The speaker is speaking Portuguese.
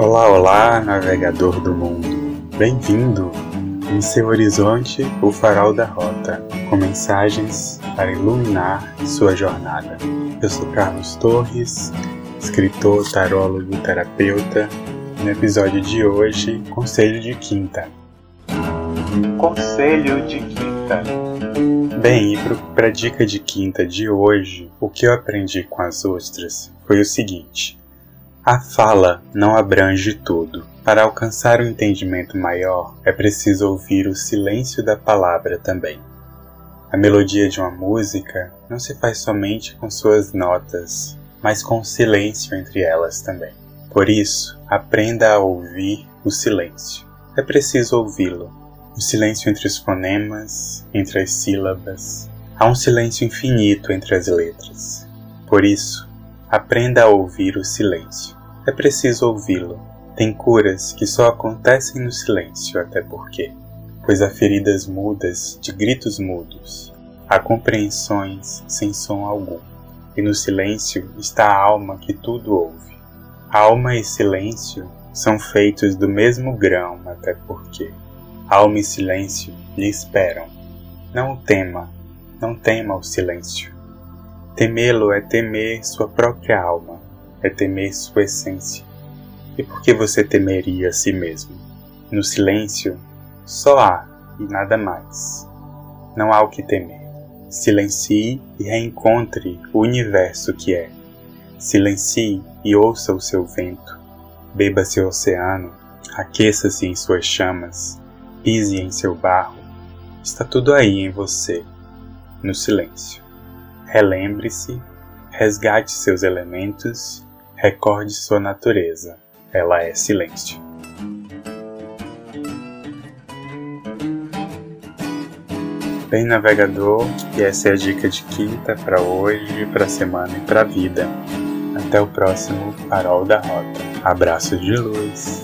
Olá, olá, navegador do mundo. Bem-vindo! Em seu horizonte, o farol da rota, com mensagens para iluminar sua jornada. Eu sou Carlos Torres, escritor, tarólogo, terapeuta. No episódio de hoje, Conselho de Quinta. Conselho de Quinta. Bem, e para a dica de quinta de hoje, o que eu aprendi com as ostras foi o seguinte: a fala não abrange tudo. Para alcançar um entendimento maior, é preciso ouvir o silêncio da palavra também. A melodia de uma música não se faz somente com suas notas, mas com o silêncio entre elas também. Por isso, aprenda a ouvir o silêncio. É preciso ouvi-lo, o silêncio entre os fonemas, entre as sílabas. Há um silêncio infinito entre as letras. Por isso, aprenda a ouvir o silêncio. É preciso ouvi-lo. Tem curas que só acontecem no silêncio, até porque, pois há feridas mudas de gritos mudos, há compreensões sem som algum, e no silêncio está a alma que tudo ouve. Alma e silêncio são feitos do mesmo grão, até porque Alma e silêncio lhe esperam. Não o tema, não tema o silêncio. Temê-lo é temer sua própria alma, é temer sua essência. E por que você temeria a si mesmo? No silêncio, só há e nada mais. Não há o que temer. Silencie e reencontre o universo que é. Silencie e ouça o seu vento. Beba seu oceano, aqueça-se em suas chamas pise em seu barro, está tudo aí em você, no silêncio. Relembre-se, resgate seus elementos, recorde sua natureza, ela é silêncio. Bem, navegador, e essa é a dica de quinta para hoje, para semana e para vida. Até o próximo Farol da Rota. Abraços de luz.